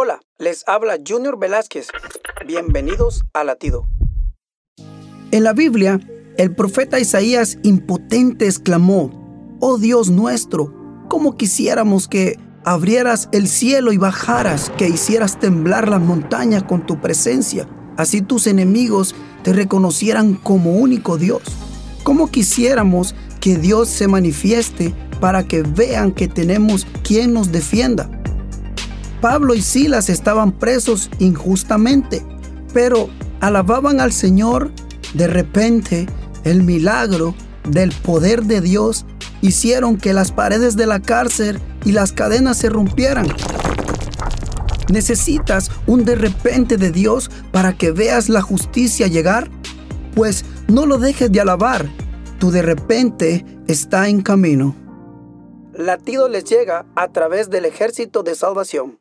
Hola, les habla Junior Velázquez. Bienvenidos a Latido. En la Biblia, el profeta Isaías impotente exclamó, Oh Dios nuestro, cómo quisiéramos que abrieras el cielo y bajaras, que hicieras temblar las montañas con tu presencia, así tus enemigos te reconocieran como único Dios. Cómo quisiéramos que Dios se manifieste para que vean que tenemos quien nos defienda. Pablo y Silas estaban presos injustamente, pero alababan al Señor. De repente, el milagro del poder de Dios hicieron que las paredes de la cárcel y las cadenas se rompieran. ¿Necesitas un de repente de Dios para que veas la justicia llegar? Pues no lo dejes de alabar. Tu de repente está en camino. Latido les llega a través del ejército de salvación.